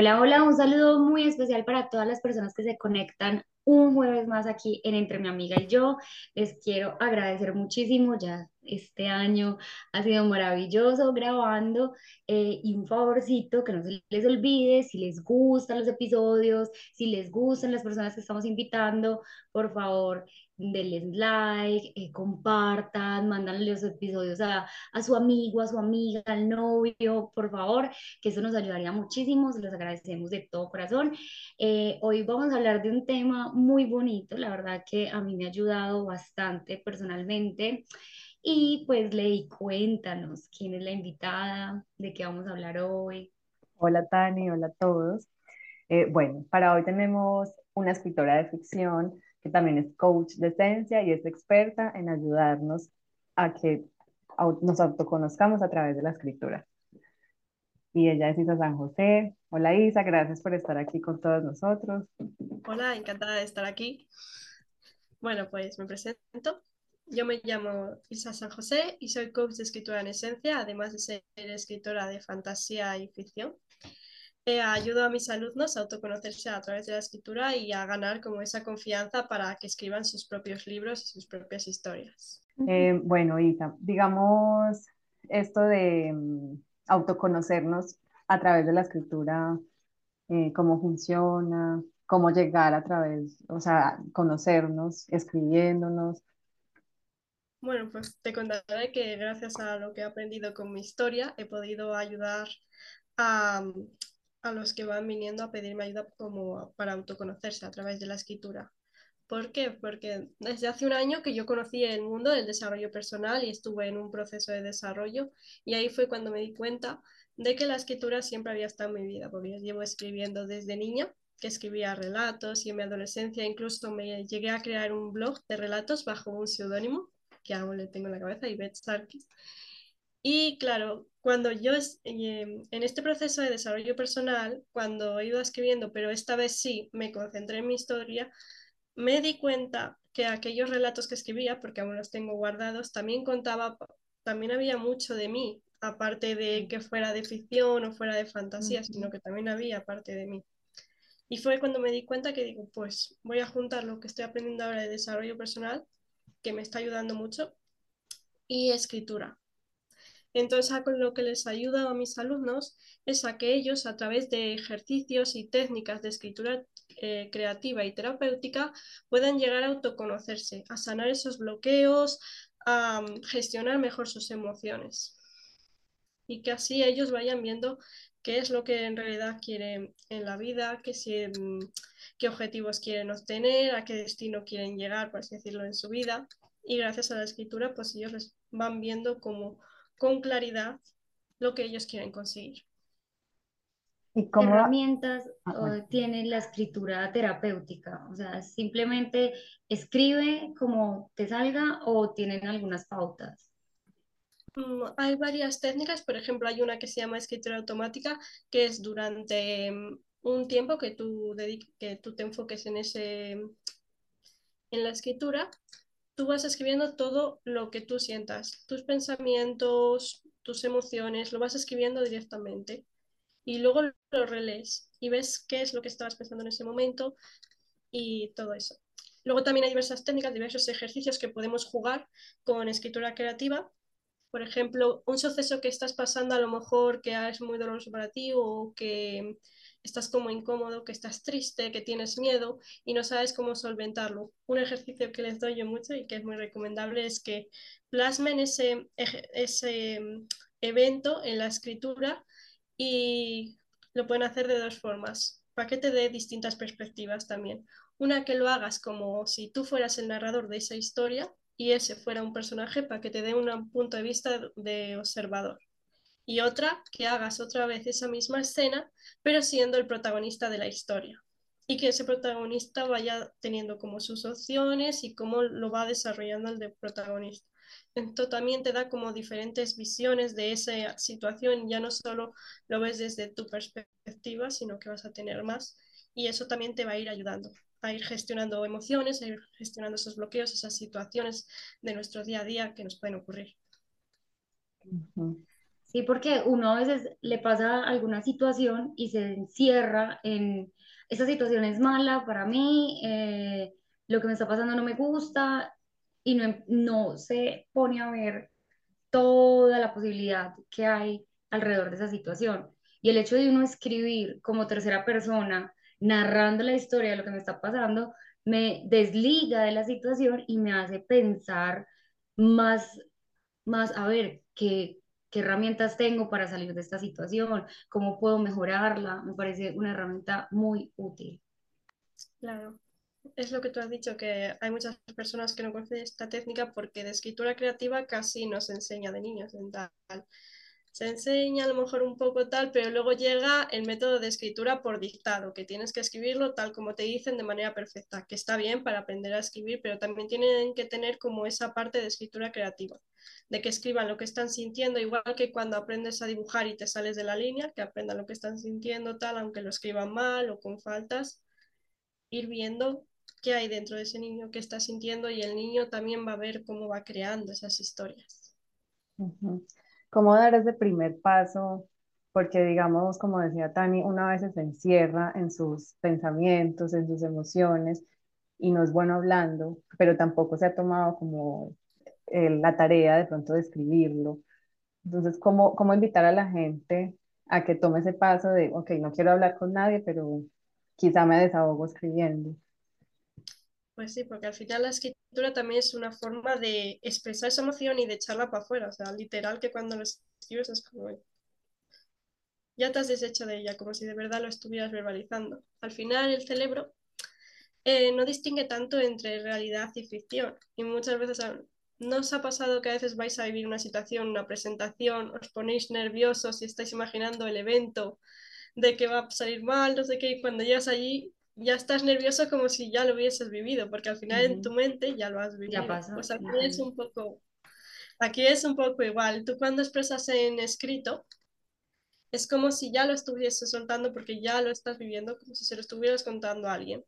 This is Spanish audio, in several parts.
Hola, hola, un saludo muy especial para todas las personas que se conectan un jueves más aquí en Entre mi amiga y yo. Les quiero agradecer muchísimo, ya este año ha sido maravilloso grabando eh, y un favorcito que no se les olvide, si les gustan los episodios, si les gustan las personas que estamos invitando, por favor denles like, eh, compartan, mandanle los episodios a, a, su amigo, a su amiga, al novio, por favor, que eso nos ayudaría muchísimo, se los agradecemos de todo corazón. Eh, hoy vamos a hablar de un tema muy bonito, la verdad que a mí me ha ayudado bastante personalmente. Y pues Ley, cuéntanos quién es la invitada, de qué vamos a hablar hoy. Hola Tani, hola a todos. Eh, bueno, para hoy tenemos una escritora de ficción que también es coach de esencia y es experta en ayudarnos a que nos autoconozcamos a través de la escritura. Y ella es Isa San José. Hola Isa, gracias por estar aquí con todos nosotros. Hola, encantada de estar aquí. Bueno, pues me presento. Yo me llamo Isa San José y soy coach de escritura en esencia, además de ser escritora de fantasía y ficción eh, ayudo a mis alumnos a autoconocerse a través de la escritura y a ganar como esa confianza para que escriban sus propios libros y sus propias historias. Eh, bueno, Isa, digamos esto de mm, autoconocernos a través de la escritura, eh, cómo funciona, cómo llegar a través, o sea, conocernos, escribiéndonos. Bueno, pues te contaré que gracias a lo que he aprendido con mi historia he podido ayudar a, a los que van viniendo a pedirme ayuda como para autoconocerse a través de la escritura. ¿Por qué? Porque desde hace un año que yo conocí el mundo del desarrollo personal y estuve en un proceso de desarrollo y ahí fue cuando me di cuenta de que la escritura siempre había estado en mi vida, porque yo llevo escribiendo desde niña, que escribía relatos y en mi adolescencia incluso me llegué a crear un blog de relatos bajo un seudónimo, que aún le tengo en la cabeza, Ivette Sarkis. Y claro, cuando yo em, en este proceso de desarrollo personal, cuando he ido escribiendo, pero esta vez sí me concentré en mi historia, me di cuenta que aquellos relatos que escribía, porque aún los tengo guardados, también contaba, también había mucho de mí, aparte de que fuera de ficción o fuera de fantasía, sino que también había parte de mí. Y fue cuando me di cuenta que digo, pues voy a juntar lo que estoy aprendiendo ahora de desarrollo personal, que me está ayudando mucho, y escritura. Entonces, lo que les ayuda a mis alumnos es a que ellos, a través de ejercicios y técnicas de escritura eh, creativa y terapéutica, puedan llegar a autoconocerse, a sanar esos bloqueos, a mm, gestionar mejor sus emociones. Y que así ellos vayan viendo qué es lo que en realidad quieren en la vida, qué, qué objetivos quieren obtener, a qué destino quieren llegar, por así decirlo, en su vida. Y gracias a la escritura, pues ellos les van viendo como con claridad lo que ellos quieren conseguir. ¿Y ¿Qué herramientas ah, tiene la escritura terapéutica? O sea, simplemente escribe como te salga o tienen algunas pautas. Mm, hay varias técnicas, por ejemplo, hay una que se llama escritura automática, que es durante mm, un tiempo que tú, que tú te enfoques en, ese, en la escritura tú vas escribiendo todo lo que tú sientas, tus pensamientos, tus emociones, lo vas escribiendo directamente y luego lo relees y ves qué es lo que estabas pensando en ese momento y todo eso. Luego también hay diversas técnicas, diversos ejercicios que podemos jugar con escritura creativa. Por ejemplo, un suceso que estás pasando a lo mejor que es muy doloroso para ti o que estás como incómodo, que estás triste, que tienes miedo y no sabes cómo solventarlo. Un ejercicio que les doy yo mucho y que es muy recomendable es que plasmen ese, ese mm, evento en la escritura y lo pueden hacer de dos formas, para que te dé distintas perspectivas también. Una que lo hagas como si tú fueras el narrador de esa historia y ese fuera un personaje para que te dé un punto de vista de observador y otra que hagas otra vez esa misma escena, pero siendo el protagonista de la historia. y que ese protagonista vaya teniendo como sus opciones y cómo lo va desarrollando el protagonista. Esto también te da como diferentes visiones de esa situación, ya no solo lo ves desde tu perspectiva, sino que vas a tener más y eso también te va a ir ayudando a ir gestionando emociones, a ir gestionando esos bloqueos, esas situaciones de nuestro día a día que nos pueden ocurrir. Sí, porque uno a veces le pasa alguna situación y se encierra en esta situación es mala para mí, eh, lo que me está pasando no me gusta y no, no se pone a ver toda la posibilidad que hay alrededor de esa situación. Y el hecho de uno escribir como tercera persona, narrando la historia de lo que me está pasando, me desliga de la situación y me hace pensar más, más a ver, qué, qué herramientas tengo para salir de esta situación, cómo puedo mejorarla. Me parece una herramienta muy útil. Claro, es lo que tú has dicho, que hay muchas personas que no conocen esta técnica porque de escritura creativa casi no se enseña de niños en tal. Se enseña a lo mejor un poco tal, pero luego llega el método de escritura por dictado, que tienes que escribirlo tal como te dicen de manera perfecta, que está bien para aprender a escribir, pero también tienen que tener como esa parte de escritura creativa, de que escriban lo que están sintiendo, igual que cuando aprendes a dibujar y te sales de la línea, que aprendan lo que están sintiendo tal, aunque lo escriban mal o con faltas, ir viendo qué hay dentro de ese niño que está sintiendo y el niño también va a ver cómo va creando esas historias. ¿Cómo dar ese primer paso? Porque digamos, como decía Tani, una vez se encierra en sus pensamientos, en sus emociones y no es bueno hablando, pero tampoco se ha tomado como eh, la tarea de pronto de escribirlo. Entonces, ¿cómo, ¿cómo invitar a la gente a que tome ese paso de, ok, no quiero hablar con nadie, pero quizá me desahogo escribiendo? Pues sí, porque al final la escritura también es una forma de expresar esa emoción y de echarla para afuera. O sea, literal que cuando lo escribes es como, ya te has deshecho de ella, como si de verdad lo estuvieras verbalizando. Al final el cerebro eh, no distingue tanto entre realidad y ficción. Y muchas veces no os ha pasado que a veces vais a vivir una situación, una presentación, os ponéis nerviosos y estáis imaginando el evento de que va a salir mal, no sé qué, y cuando llegas allí ya estás nervioso como si ya lo hubieses vivido, porque al final en tu mente ya lo has vivido. Ya pasa. Pues aquí es un poco, aquí es un poco igual. Tú cuando expresas en escrito, es como si ya lo estuvieses soltando porque ya lo estás viviendo, como si se lo estuvieras contando a alguien.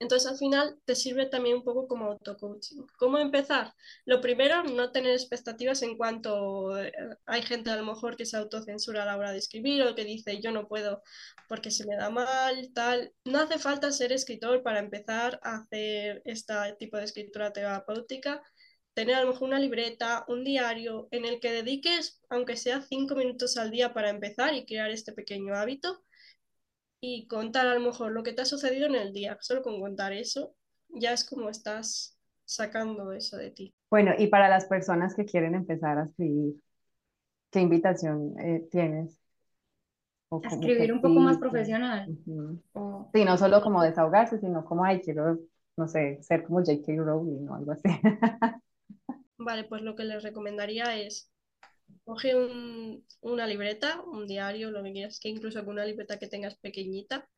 Entonces al final te sirve también un poco como auto-coaching. ¿Cómo empezar? Lo primero, no tener expectativas en cuanto eh, hay gente a lo mejor que se autocensura a la hora de escribir o que dice yo no puedo porque se me da mal, tal. No hace falta ser escritor para empezar a hacer este tipo de escritura terapéutica. Tener a lo mejor una libreta, un diario en el que dediques, aunque sea cinco minutos al día para empezar y crear este pequeño hábito y contar a lo mejor lo que te ha sucedido en el día. Solo con contar eso ya es como estás sacando eso de ti. Bueno, y para las personas que quieren empezar a escribir, ¿qué invitación eh, tienes? O escribir un poco más profesional. Sí, no solo como desahogarse, sino como, ay, quiero, no sé, ser como J.K. Rowling o algo así. Vale, pues lo que les recomendaría es Coge una libreta, un diario, lo que quieras, que incluso con una libreta que tengas pequeñita.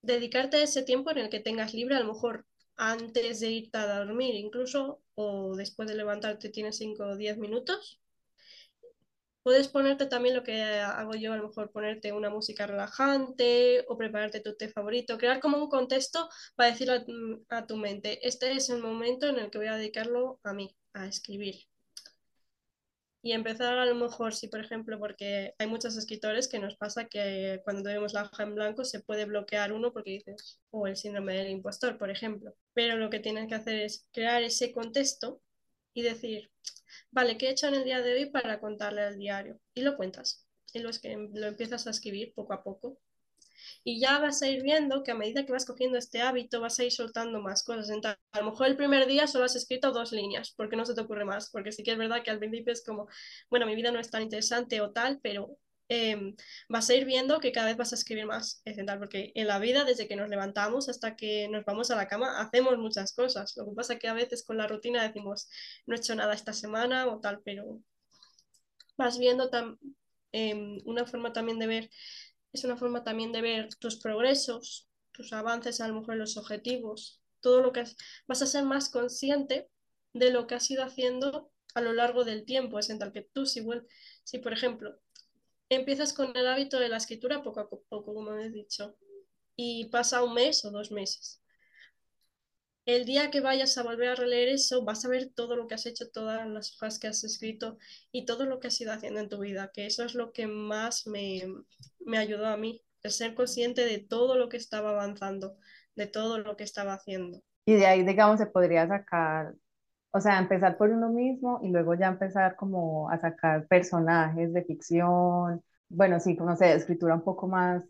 Dedicarte ese tiempo en el que tengas libre, a lo mejor antes de irte a dormir incluso, o después de levantarte tienes 5 o 10 minutos. Puedes ponerte también lo que hago yo, a lo mejor ponerte una música relajante o prepararte tu té favorito, crear como un contexto para decirle a tu mente, este es el momento en el que voy a dedicarlo a mí, a escribir y empezar a lo mejor, si por ejemplo, porque hay muchos escritores que nos pasa que cuando tenemos la hoja en blanco se puede bloquear uno porque dices, o el síndrome del impostor, por ejemplo. Pero lo que tienes que hacer es crear ese contexto y decir, vale, ¿qué he hecho en el día de hoy para contarle al diario? Y lo cuentas. Y lo, es que lo empiezas a escribir poco a poco y ya vas a ir viendo que a medida que vas cogiendo este hábito vas a ir soltando más cosas. Entonces, a lo mejor el primer día solo has escrito dos líneas porque no se te ocurre más, porque sí que es verdad que al principio es como, bueno, mi vida no es tan interesante o tal, pero em, vas a ir viendo que cada vez vas a escribir más, es porque en la vida, desde que nos levantamos hasta que nos vamos a la cama, hacemos muchas cosas. Lo que pasa es que a veces con la rutina decimos, no he hecho nada esta semana o tal, pero vas viendo em, una forma también de ver es una forma también de ver tus progresos tus avances, a lo mejor los objetivos, todo lo que vas a ser más consciente de lo que has ido haciendo a lo largo del tiempo. Es en tal que tú, si, si por ejemplo, empiezas con el hábito de la escritura poco a poco, como he dicho, y pasa un mes o dos meses. El día que vayas a volver a releer eso, vas a ver todo lo que has hecho, todas las hojas que has escrito y todo lo que has ido haciendo en tu vida, que eso es lo que más me, me ayudó a mí, el ser consciente de todo lo que estaba avanzando, de todo lo que estaba haciendo. Y de ahí, digamos, se podría sacar o sea, empezar por uno mismo y luego ya empezar como a sacar personajes de ficción, bueno, sí, no sé, escritura un poco más,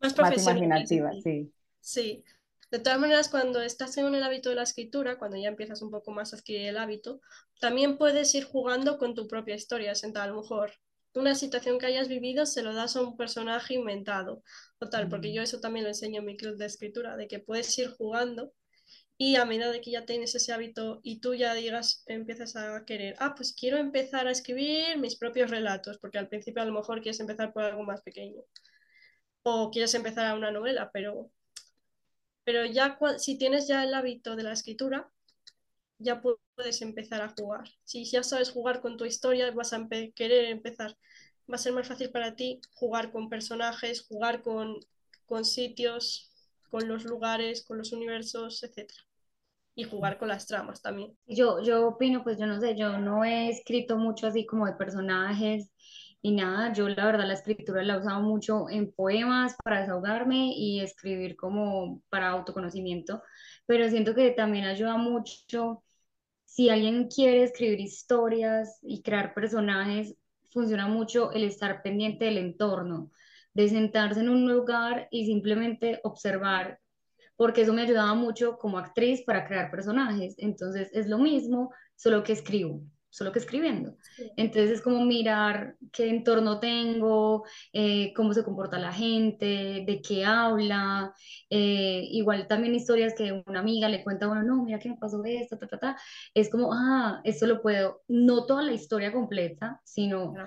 más, más imaginativa, sí. Sí, de todas maneras, cuando estás en el hábito de la escritura, cuando ya empiezas un poco más a adquirir el hábito, también puedes ir jugando con tu propia historia, sentada a lo mejor una situación que hayas vivido se lo das a un personaje inventado. O tal, porque yo eso también lo enseño en mi club de escritura, de que puedes ir jugando y a medida de que ya tienes ese hábito y tú ya digas, empiezas a querer, ah, pues quiero empezar a escribir mis propios relatos, porque al principio a lo mejor quieres empezar por algo más pequeño o quieres empezar a una novela, pero, pero ya si tienes ya el hábito de la escritura, ya puedes empezar a jugar. Si ya sabes jugar con tu historia, vas a querer empezar. Va a ser más fácil para ti jugar con personajes, jugar con, con sitios, con los lugares, con los universos, etc y jugar con las tramas también. Yo, yo opino, pues yo no sé, yo no he escrito mucho así como de personajes y nada, yo la verdad la escritura la he usado mucho en poemas para desahogarme y escribir como para autoconocimiento, pero siento que también ayuda mucho si alguien quiere escribir historias y crear personajes, funciona mucho el estar pendiente del entorno, de sentarse en un lugar y simplemente observar porque eso me ayudaba mucho como actriz para crear personajes. Entonces es lo mismo, solo que escribo, solo que escribiendo. Entonces es como mirar qué entorno tengo, eh, cómo se comporta la gente, de qué habla. Eh, igual también historias que una amiga le cuenta a uno, no, mira qué me pasó esto, ta, ta, ta. Es como, ah, esto lo puedo, no toda la historia completa, sino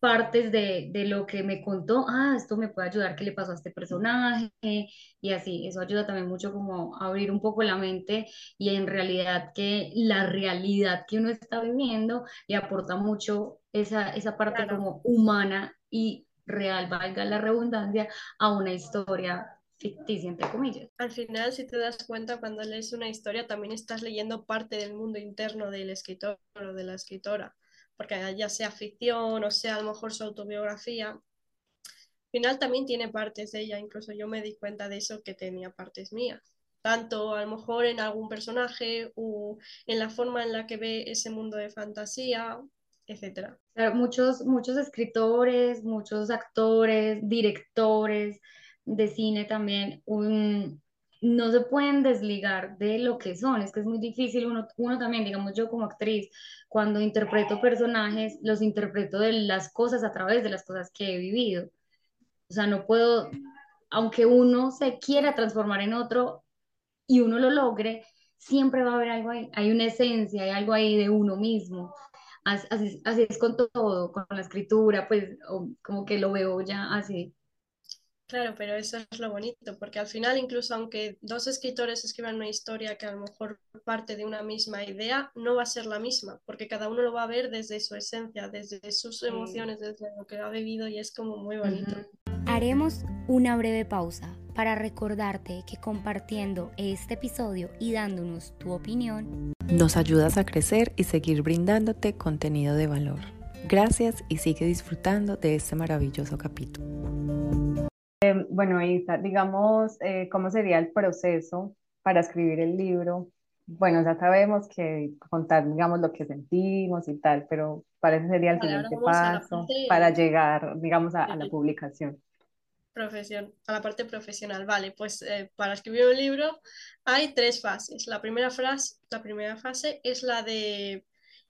partes de, de, lo que me contó, ah, esto me puede ayudar, qué le pasó a este personaje, y así, eso ayuda también mucho como a abrir un poco la mente y en realidad que la realidad que uno está viviendo le aporta mucho esa, esa parte como humana y real, valga la redundancia, a una historia ficticia, entre comillas. Al final, si te das cuenta, cuando lees una historia, también estás leyendo parte del mundo interno del escritor o de la escritora porque ya sea ficción o sea a lo mejor su autobiografía, al final también tiene partes de ella, incluso yo me di cuenta de eso que tenía partes mías, tanto a lo mejor en algún personaje o en la forma en la que ve ese mundo de fantasía, etc. Muchos, muchos escritores, muchos actores, directores de cine también, un, no se pueden desligar de lo que son, es que es muy difícil, uno, uno también, digamos yo como actriz, cuando interpreto personajes, los interpreto de las cosas a través de las cosas que he vivido. O sea, no puedo, aunque uno se quiera transformar en otro y uno lo logre, siempre va a haber algo ahí, hay una esencia, hay algo ahí de uno mismo. Así, así es con todo, con la escritura, pues como que lo veo ya así. Claro, pero eso es lo bonito, porque al final, incluso aunque dos escritores escriban una historia que a lo mejor parte de una misma idea, no va a ser la misma, porque cada uno lo va a ver desde su esencia, desde sus emociones, desde lo que ha vivido y es como muy bonito. Haremos una breve pausa para recordarte que compartiendo este episodio y dándonos tu opinión, nos ayudas a crecer y seguir brindándote contenido de valor. Gracias y sigue disfrutando de este maravilloso capítulo. Bueno, Isa, digamos, eh, ¿cómo sería el proceso para escribir el libro? Bueno, ya sabemos que contar, digamos, lo que sentimos y tal, pero ¿cuál sería el siguiente paso para llegar, digamos, a, la publicación? Profesión, a la parte profesional, vale, pues eh, para escribir un libro hay tres fases. La primera, frase, la primera fase es la de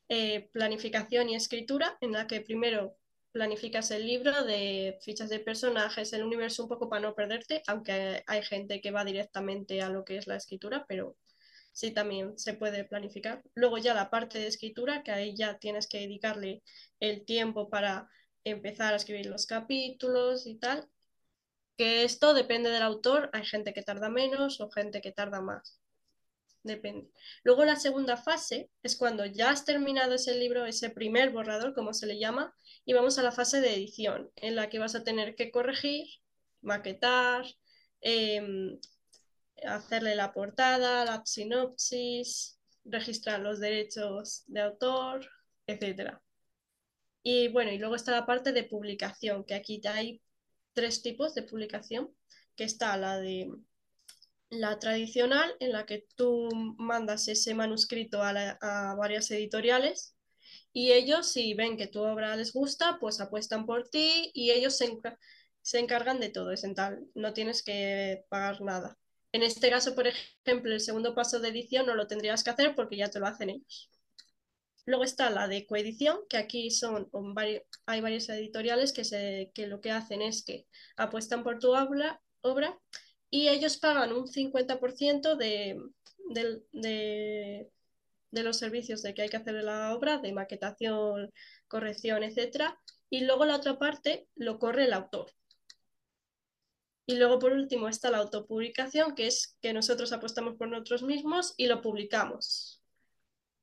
eh, planificación y escritura, en la que primero planificas el libro de fichas de personajes, el universo un poco para no perderte, aunque hay gente que va directamente a lo que es la escritura, pero sí también se puede planificar. Luego ya la parte de escritura, que ahí ya tienes que dedicarle el tiempo para empezar a escribir los capítulos y tal, que esto depende del autor, hay gente que tarda menos o gente que tarda más. Depende. Luego la segunda fase es cuando ya has terminado ese libro, ese primer borrador, como se le llama, y vamos a la fase de edición, en la que vas a tener que corregir, maquetar, em, hacerle la portada, la sinopsis, registrar los derechos de autor, etc. Y bueno, y luego está la parte de publicación, que aquí hay tres tipos de publicación, que está la de la tradicional, en la que tú mandas ese manuscrito a, varias editoriales y ellos, si ven que tu obra les gusta, pues apuestan por ti y ellos se, encargan de todo, es tal, no tienes que pagar nada. En este caso, por ejemplo, el segundo paso de edición no lo tendrías que hacer porque ya te lo hacen ellos. Luego está la de coedición, que aquí son hay varias editoriales que, se, que lo que hacen es que apuestan por tu obra y ellos pagan un 50% de, de, de, los servicios de que hay que hacer la obra, de maquetación, corrección, etc. Y luego la otra parte lo corre el autor. Y luego por último está la autopublicación, que es que nosotros apostamos por nosotros mismos y lo publicamos.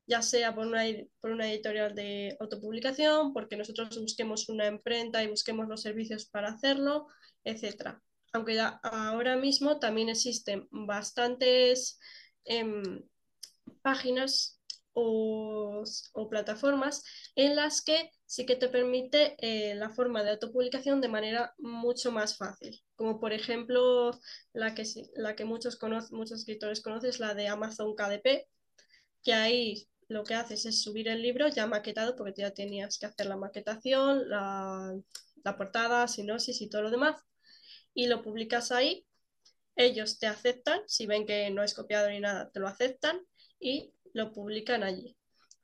Ya sea por una, por una editorial de autopublicación, porque nosotros busquemos una imprenta y busquemos los servicios para hacerlo, etc aunque ahora mismo también existen bastantes em, páginas o, plataformas en las que sí que te permite eh, la forma de autopublicación de manera mucho más fácil. Como por ejemplo la que, la que muchos, muchos escritores conocen, la de Amazon KDP, que ahí lo que haces es subir el libro ya maquetado, porque ya tenías que hacer la maquetación, la, la portada, sinopsis y todo lo demás y lo publicas ahí, ellos te aceptan, si ven que no es copiado ni nada, te lo aceptan y lo publican allí.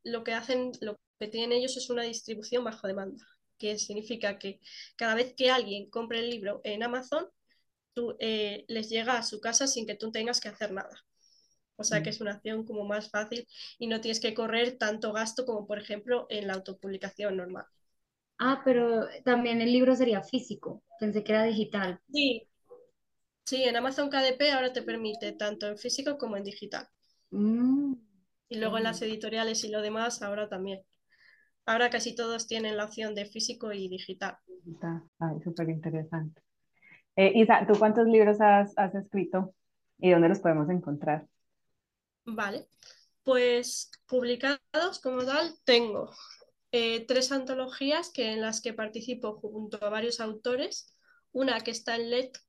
Lo que hacen, lo que tienen ellos es una distribución bajo demanda, que significa que cada vez que alguien compre el libro en Amazon, tú, eh, les llega a su casa sin que tú tengas que hacer nada. O sea que mm. es una acción como más fácil y no tienes que correr tanto gasto como por ejemplo en la autopublicación normal. Ah, pero también el libro sería físico. Pensé que era digital. Sí. Sí, en Amazon KDP ahora te permite tanto en físico como en digital. Mm. Y luego en las editoriales y lo demás ahora también. Ahora casi todos tienen la opción de físico y digital. Ay, súper interesante. Eh, Isa, ¿tú cuántos libros has, has escrito y dónde los podemos encontrar? Vale, pues publicados como tal tengo eh, tres antologías que, en las que participo junto a varios autores. Una que está en LETQ,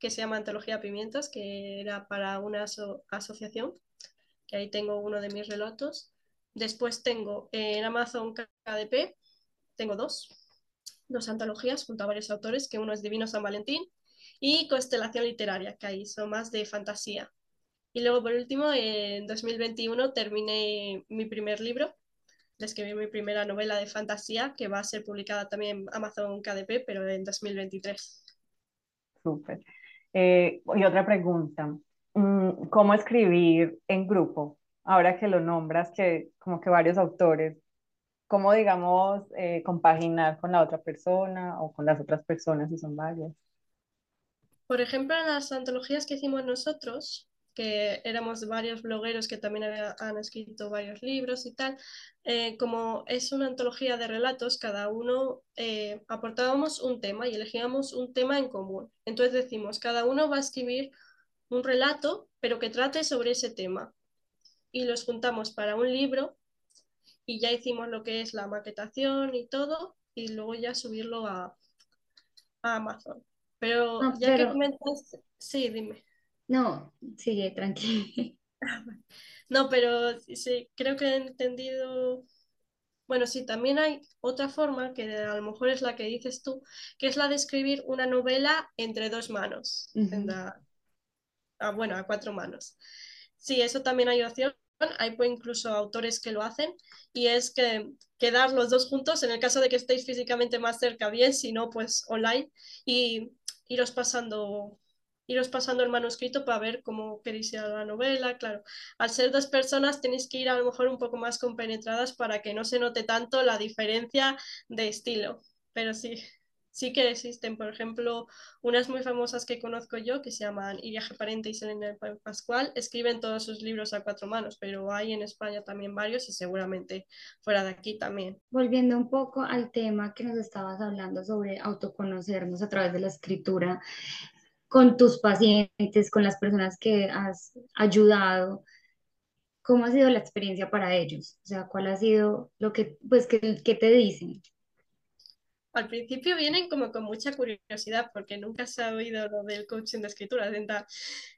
que se llama Antología Pimientas, que era para una asociación, que ahí tengo uno de mis relatos. Después tengo en Amazon KDP, tengo dos, dos antologías junto a varios autores, que uno es Divino San Valentín y Constelación Literaria, que ahí son más de fantasía. Y luego, por último, en 2021 terminé mi primer libro, escribí mi primera novela de fantasía que va a ser publicada también en Amazon KDP, pero en 2023. Súper. Eh, y otra pregunta, mm, ¿cómo escribir en grupo? Ahora que lo nombras, que como que varios autores, ¿cómo digamos eh, compaginar con la otra persona o con las otras personas si son varias? Por ejemplo, en las antologías que hicimos nosotros, que éramos varios blogueros que también han escrito varios libros y tal. Eh, como es una antología de relatos, cada uno eh, aportábamos un tema y elegíamos un tema en común. Entonces decimos, cada uno va a escribir un relato, pero que trate sobre ese tema. Y los juntamos para un libro y ya hicimos lo que es la maquetación y todo, y luego ya subirlo a, Amazon. Pero ah, ya que comentas, sí, dime. No, sigue, tranquilo. No, pero sí, creo que he entendido. Bueno, sí, también hay otra forma, que a lo mejor es la que dices tú, que es la de escribir una novela entre dos manos. Ah, bueno, a cuatro manos. Sí, eso también hay opción. Hay pues, incluso autores que lo hacen y es que quedar los dos juntos en el caso de que estéis físicamente más cerca, bien, si no, pues online y iros pasando iros pasando el manuscrito para ver cómo queréis ir a la novela, claro. Al ser dos personas tenéis que ir a lo mejor un poco más compenetradas para que no se note tanto la diferencia de estilo, pero sí. sí que existen, por ejemplo, unas muy famosas que conozco yo que se llaman Iria Parente y Selena Pascual, escriben todos sus libros a cuatro manos, pero hay en España también varios y seguramente fuera de aquí también. Volviendo un poco al tema que nos estabas hablando sobre autoconocernos a través de la escritura, con tus pacientes, con las personas que has ayudado, ¿cómo ha sido la experiencia para ellos? O sea, ¿cuál ha sido lo que, pues, que, te dicen? al principio vienen como con mucha curiosidad porque nunca se ha oído lo del coaching de escritura.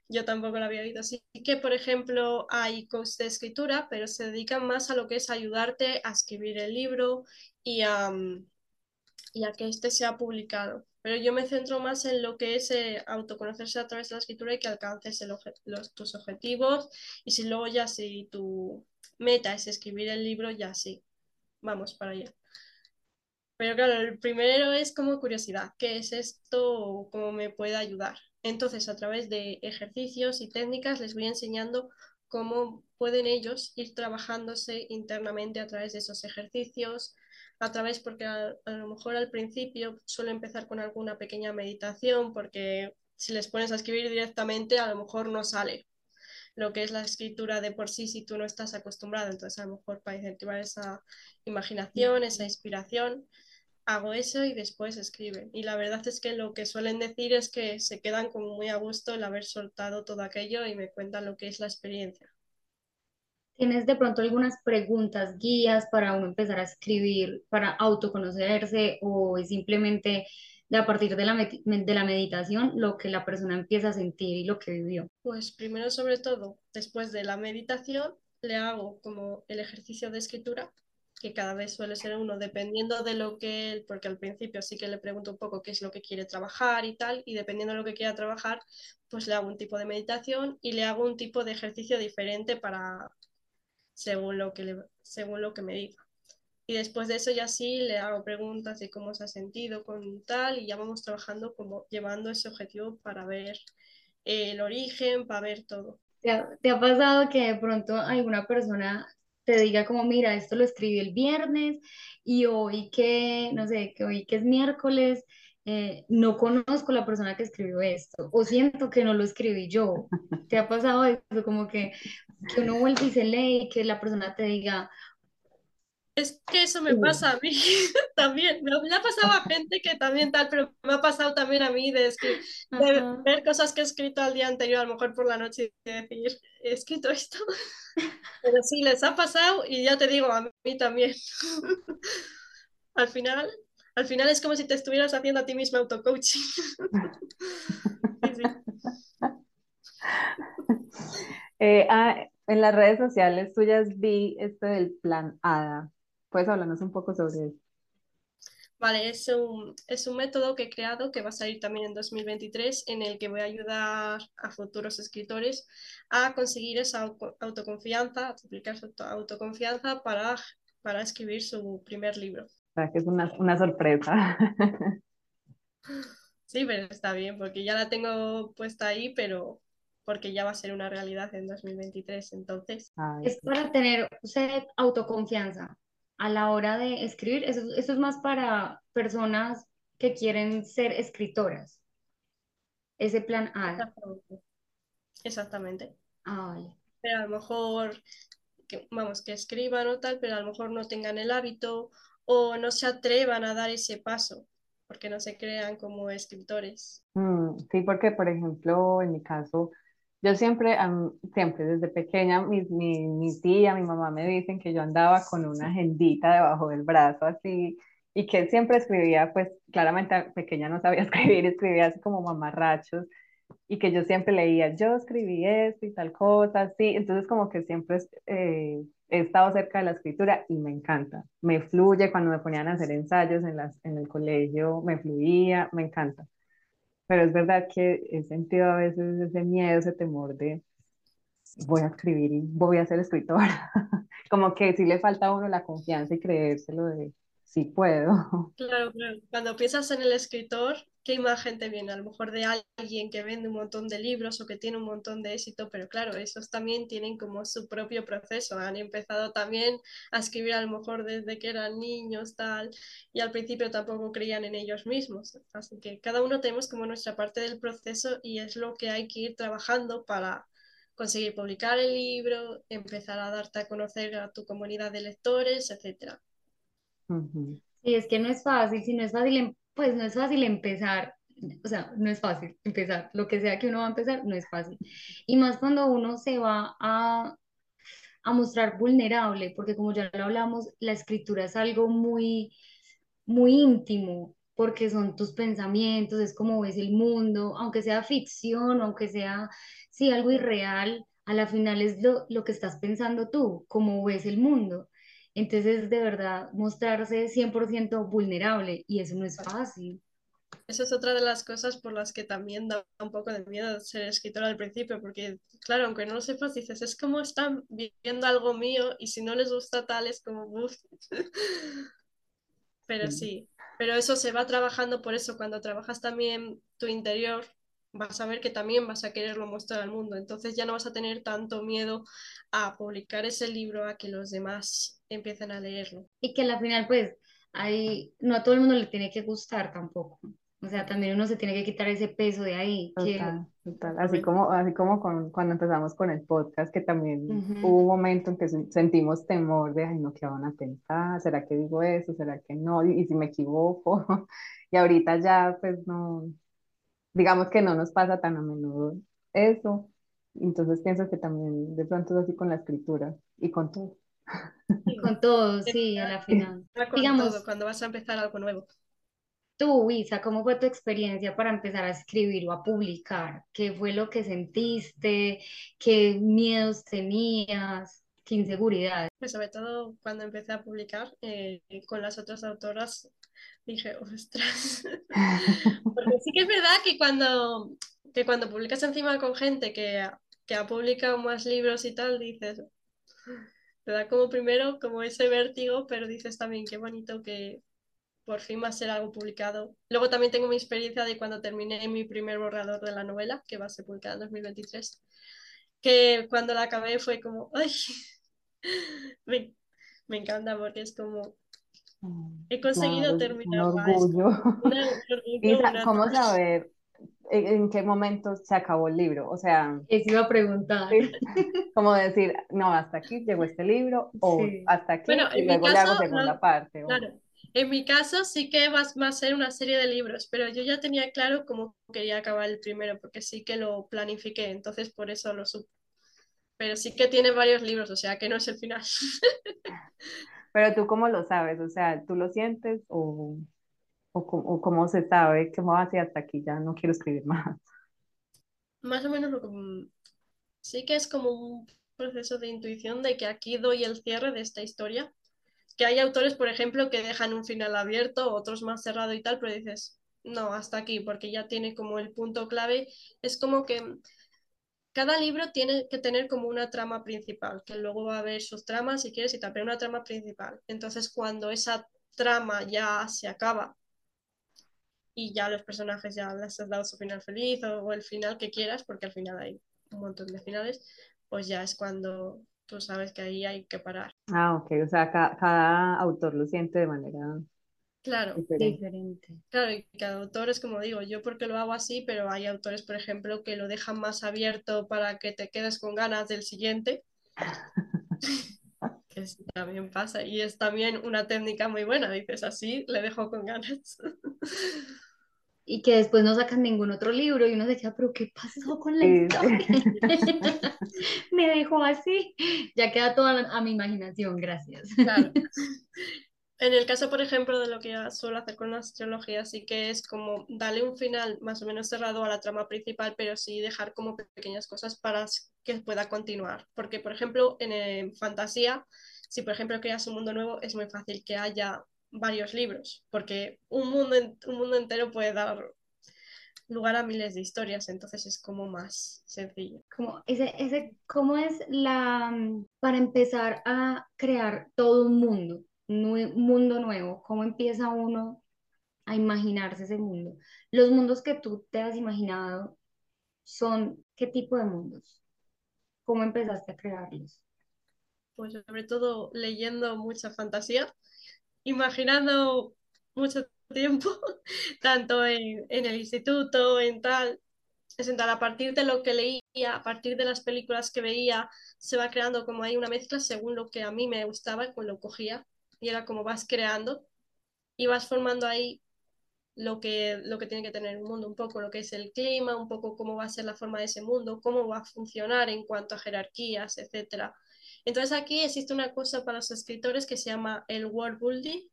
Yo tampoco lo había oído. Así que, por ejemplo, hay coaches de escritura, pero se dedican más a lo que es ayudarte a escribir el libro y a, y que este sea publicado. Pero yo me centro más en lo que es eh, autoconocerse a través de la escritura y que alcances tus objetivos. Y si luego ya si tu meta es escribir el libro, ya sí, vamos para allá. Pero claro, el primero es como curiosidad, ¿qué es esto? ¿Cómo me puede ayudar? Entonces, a través de ejercicios y técnicas les voy enseñando cómo pueden ellos ir trabajándose internamente a través de esos ejercicios, a través, porque a, lo mejor al principio suelo empezar con alguna pequeña meditación, porque si les pones a escribir directamente, a lo mejor no sale lo que es la escritura de por sí si tú no estás acostumbrado. Entonces, a lo mejor para incentivar esa imaginación, esa inspiración, hago eso y después escriben. Y la verdad es que lo que suelen decir es que se quedan como muy a gusto el haber soltado todo aquello y me cuentan lo que es la experiencia. ¿Tienes de pronto algunas preguntas, guías para uno empezar a escribir, para autoconocerse o simplemente a partir de la, de la meditación lo que la persona empieza a sentir y lo que vivió? Pues primero sobre todo, después de la meditación, le hago como el ejercicio de escritura que cada vez suele ser uno, dependiendo de lo que él, porque al principio sí que le pregunto un poco qué es lo que quiere trabajar y tal, y dependiendo de lo que quiera trabajar, pues le hago un tipo de meditación y le hago un tipo de ejercicio diferente para según lo que, según lo que me diga. Y después de eso ya sí le hago preguntas de cómo se ha sentido con tal y ya vamos trabajando como llevando ese objetivo para ver el origen, para ver todo. ¿Te ha, ¿Te ha, pasado que de pronto alguna persona te diga como, mira, esto lo escribí el viernes y hoy que, no sé, que hoy que es miércoles, eh, no conozco la persona que escribió esto o siento que no lo escribí yo. ¿Te ha pasado eso? Como que, que uno vuelve y se lee y que la persona te diga, es que eso me pasa a mí también. Me, ha pasado a gente que también tal, pero me ha pasado también a mí de, ver cosas que he escrito al día anterior, a lo mejor por la noche, y decir, he escrito esto. Pero sí, les ha pasado y ya te digo, a mí también. al final, al final es como si te estuvieras haciendo a ti misma auto-coaching. Eh, ah, en las redes sociales tuyas vi esto del plan ADA. ¿Puedes hablarnos un poco sobre eso? Vale, es un, es un método que he creado que va a salir también en 2023 en el que voy a ayudar a futuros escritores a conseguir esa autoconfianza, a duplicar su autoconfianza para, para escribir su primer libro. O sea, que es una, una sorpresa. Sí, pero está bien porque ya la tengo puesta ahí, pero porque ya va a ser una realidad en 2023, entonces. es para tener autoconfianza a la hora de escribir, eso, es más para personas que quieren ser escritoras. Ese plan A. Exactamente. Ah, pero a lo mejor, que, vamos, que escriban o tal, pero a lo mejor no tengan el hábito o no se atrevan a dar ese paso porque no se crean como escritores. Mm, sí, porque por ejemplo, en mi caso, yo siempre, siempre desde pequeña, mi, mi, mi, tía, mi mamá me dicen que yo andaba con una agendita debajo del brazo así y que siempre escribía, pues claramente pequeña no sabía escribir, escribía así como mamarrachos y que yo siempre leía, yo escribí esto y tal cosa, así, entonces como que siempre eh, he estado cerca de la escritura y me encanta, me fluye cuando me ponían a hacer ensayos en, las, en el colegio, me fluía, me encanta pero es verdad que he sentido a veces ese miedo, ese temor de voy a escribir y voy a ser escritora. Como que sí le falta a uno la confianza y creérselo de, sí puedo. Claro, claro. Cuando piensas en el escritor, ¿qué imagen te viene? A lo mejor de alguien que vende un montón de libros o que tiene un montón de éxito, pero claro, esos también tienen como su propio proceso. Han empezado también a escribir a lo mejor desde que eran niños, tal, y al principio tampoco creían en ellos mismos. Así que cada uno tenemos como nuestra parte del proceso y es lo que hay que ir trabajando para conseguir publicar el libro, empezar a darte a conocer a tu comunidad de lectores, etcétera. Sí, es que no es fácil, si no es fácil, em, pues no es fácil empezar, o sea, no es fácil empezar, lo que sea que uno va a empezar, no es fácil. Y más cuando uno se va a, a mostrar vulnerable, porque como ya lo hablamos, la escritura es algo muy, muy íntimo, porque son tus pensamientos, es como ves el mundo, aunque sea ficción, aunque sea, sí, algo irreal, a la final es lo, lo que estás pensando tú, cómo ves el mundo. Entonces, de verdad, mostrarse 100% vulnerable y eso no es fácil. Esa es otra de las cosas por las que también da un poco de miedo ser escritora al principio, porque claro, aunque no lo sepas, dices, es como están viviendo algo mío y si no les gusta tal, es como, Uf". pero sí, pero eso se va trabajando por eso, cuando trabajas también tu interior, vas a ver que también vas a quererlo mostrar al mundo, entonces ya no vas a tener tanto miedo a publicar ese libro, a que los demás empiecen a leerlo. Y que al final, pues, hay, no a todo el mundo le tiene que gustar tampoco. O sea, también uno se tiene que quitar ese peso de ahí. Total, total. Así como, así como con, cuando empezamos con el podcast, que también hubo un momento en que sentimos temor de, ay, no, ¿qué van a pensar? ¿Será que digo eso? ¿Será que no? Y, y si me equivoco. y ahorita ya, pues, no, digamos que no nos pasa tan a menudo eso. Entonces pienso que también de pronto es así con la escritura y con todo. Con todo, sí, a la final. Digamos, cuando vas a empezar algo nuevo. Tú, Isa, ¿cómo fue tu experiencia para empezar a escribir o a publicar? ¿Qué fue lo que sentiste? ¿Qué miedos tenías? ¿Qué inseguridades? Pues sobre todo cuando empecé a publicar eh, con las otras autoras, dije, ostras. Porque sí que es verdad que cuando, que cuando publicas encima con gente que, que ha publicado más libros y tal, dices, te da como primero como ese vértigo, pero dices también qué bonito que por fin va a ser algo publicado. Luego también tengo mi experiencia de cuando terminé mi primer borrador de la novela, que va a ser publicada en 2023, que cuando la acabé fue como, ay, me, me encanta porque es como, he conseguido terminar. Un orgullo. ¿cómo saber en qué momento se acabó el libro. O sea, eso iba a preguntar. Como decir, no, hasta aquí llegó este libro, o hasta aquí, y luego le hago segunda parte. Claro. En mi caso sí que va, a ser una serie de libros, pero yo ya tenía claro cómo quería acabar el primero, porque sí que lo planifiqué, entonces por eso lo supe. Pero sí que tiene varios libros, o sea que no es el final. pero tú cómo lo sabes, o sea, ¿tú lo sientes o...? O, cómo se sabe que va hacia hasta aquí ya no quiero escribir más. Más o menos lo que mm, sí que es como un proceso de intuición de que aquí doy el cierre de esta historia. Que hay autores, por ejemplo, que dejan un final abierto, otros más cerrado y tal, pero dices, no, hasta aquí, porque ya tiene como el punto clave. Es como que cada libro tiene que tener como una trama principal, que luego va a haber sus tramas si quieres y tal, pero una trama principal. Entonces, cuando esa trama ya se acaba y ya los personajes ya les has dado su final feliz o, el final que quieras, porque al final hay un montón de finales, pues ya es cuando tú sabes que ahí hay que parar. Ah, ok, o sea, cada, autor lo siente de manera Claro, diferente. Claro, y cada autor es como digo, yo porque lo hago así, pero hay autores, por ejemplo, que lo dejan más abierto para que te quedes con ganas del siguiente. que también pasa y es también una técnica muy buena, dices así, le dejo con ganas. Y que después no sacan ningún otro libro y uno se queda, pero ¿qué pasó con la historia? Me dejó así, ya queda toda a mi imaginación, gracias. Claro. En el caso, por ejemplo, de lo que suelo hacer con las trilogías, sí que es como darle un final más o menos cerrado a la trama principal, pero sí dejar como pequeñas cosas para que pueda continuar. Porque, por ejemplo, en, fantasía, si por ejemplo creas un mundo nuevo, es muy fácil que haya varios libros, porque un mundo, un mundo entero puede dar lugar a miles de historias, entonces es como más sencillo. Como ese, ese, ¿Cómo es la, para empezar a crear todo un mundo? un mundo nuevo, ¿cómo empieza uno a imaginarse ese mundo? Los mundos que tú te has imaginado son, ¿qué tipo de mundos? ¿Cómo empezaste a crearlos? Pues sobre todo leyendo mucha fantasía, imaginando mucho tiempo, tanto en, el instituto, en tal, es en tal, a partir de lo que leía, a partir de las películas que veía, se va creando como hay una mezcla según lo que a mí me gustaba, con lo cogía, y era como vas creando y vas formando ahí lo que, lo que tiene que tener un mundo, un poco lo que es el clima, un poco cómo va a ser la forma de ese mundo, cómo va a funcionar en cuanto a jerarquías, etc. Entonces aquí existe una cosa para los escritores que se llama el world building,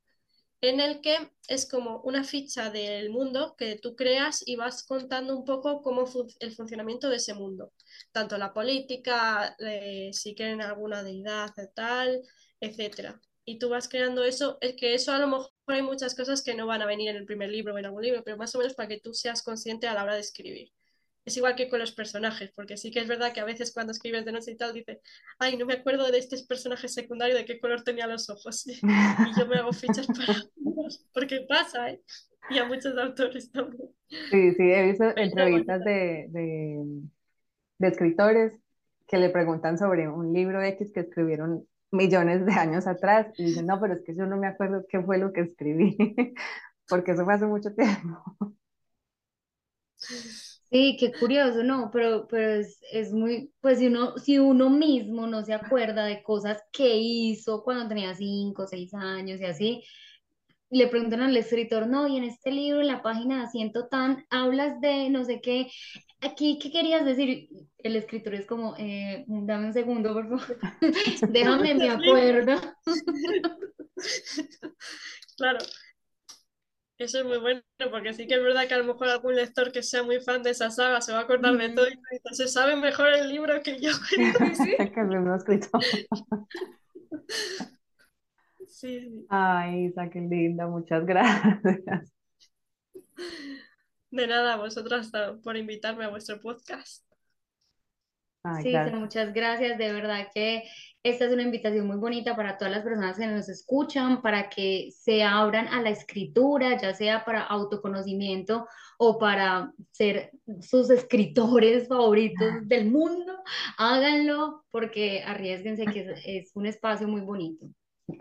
en el que es como una ficha del mundo que tú creas y vas contando un poco cómo el funcionamiento de ese mundo, tanto la política, eh, si quieren alguna deidad, tal, etcétera. Y tú vas creando eso, es que eso a lo mejor hay muchas cosas que no van a venir en el primer libro o en algún libro, pero más o menos para que tú seas consciente a la hora de escribir. Es igual que con los personajes, porque sí que es verdad que a veces cuando escribes de noche y tal, dices, ay, no me acuerdo de este personaje secundario de qué color tenía los ojos. Y yo me hago fichas para. porque pasa, ¿eh? Y a muchos autores también. Sí, sí, he visto entrevistas de, de, de escritores que le preguntan sobre un libro X que escribieron millones de años atrás y dicen, no, pero es que yo no me acuerdo qué fue lo que escribí, porque eso fue hace mucho tiempo. Sí, qué curioso, no, pero, pero es, es muy, pues si uno, si uno mismo no se acuerda de cosas que hizo cuando tenía cinco, seis años y así, le preguntan al escritor, no, y en este libro, en la página asiento tan, hablas de no sé qué, aquí, ¿qué querías decir? El escritor es como, eh, dame un segundo, por favor, déjame, me acuerdo. claro, eso es muy bueno, porque sí que es verdad que a lo mejor algún lector que sea muy fan de esa saga se va a acordar de todo y entonces sabe mejor el libro que yo. ¿sí? que me escrito. Sí, Ay, Isa, qué linda, muchas gracias. De nada, vosotras por invitarme a vuestro podcast. Sí, muchas gracias. De verdad que esta es una invitación muy bonita para todas las personas que nos escuchan, para que se abran a la escritura, ya sea para autoconocimiento o para ser sus escritores favoritos del mundo. Háganlo porque arriesguense que es, un espacio muy bonito.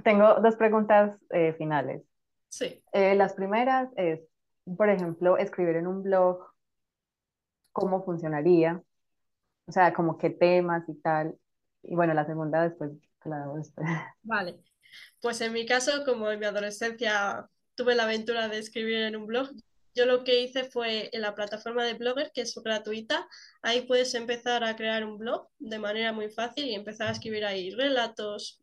Tengo dos preguntas eh, finales. Sí. Eh, las primeras es, por ejemplo, escribir en un blog, ¿cómo funcionaría? O sea, como qué temas y tal. Y bueno, la segunda después, claro, después. Vale. Pues en mi caso, como en mi adolescencia tuve la aventura de escribir en un blog, yo lo que hice fue en la plataforma de Blogger, que es gratuita, ahí puedes empezar a crear un blog de manera muy fácil y empezar a escribir ahí relatos,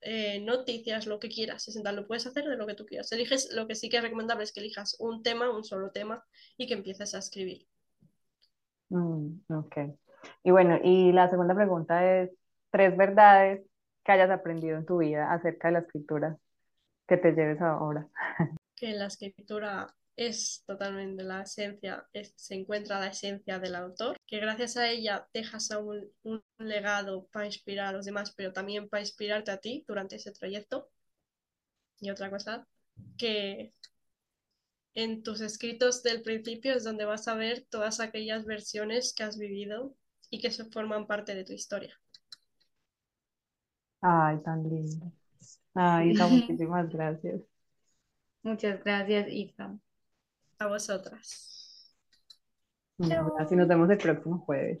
eh, noticias, lo que quieras. Es lo puedes hacer de lo que tú quieras. Eliges, lo que sí que es recomendable es que elijas un tema, un solo tema, y que empieces a escribir. Mm, ok. Y bueno, y la segunda pregunta es, tres verdades que hayas aprendido en tu vida acerca de la escritura que te lleves ahora. Que la escritura es totalmente la esencia, se encuentra la esencia del autor, que gracias a ella dejas un, un legado para inspirar a los demás, pero también para inspirarte a ti durante ese trayecto. Y otra cosa, que en tus escritos del principio es donde vas a ver todas aquellas versiones que has vivido y que se forman parte de tu historia. Ay, tan lindo. Ay, Isa, muchísimas gracias. Muchas gracias, Isa. A vosotras. Así nos vemos el próximo jueves.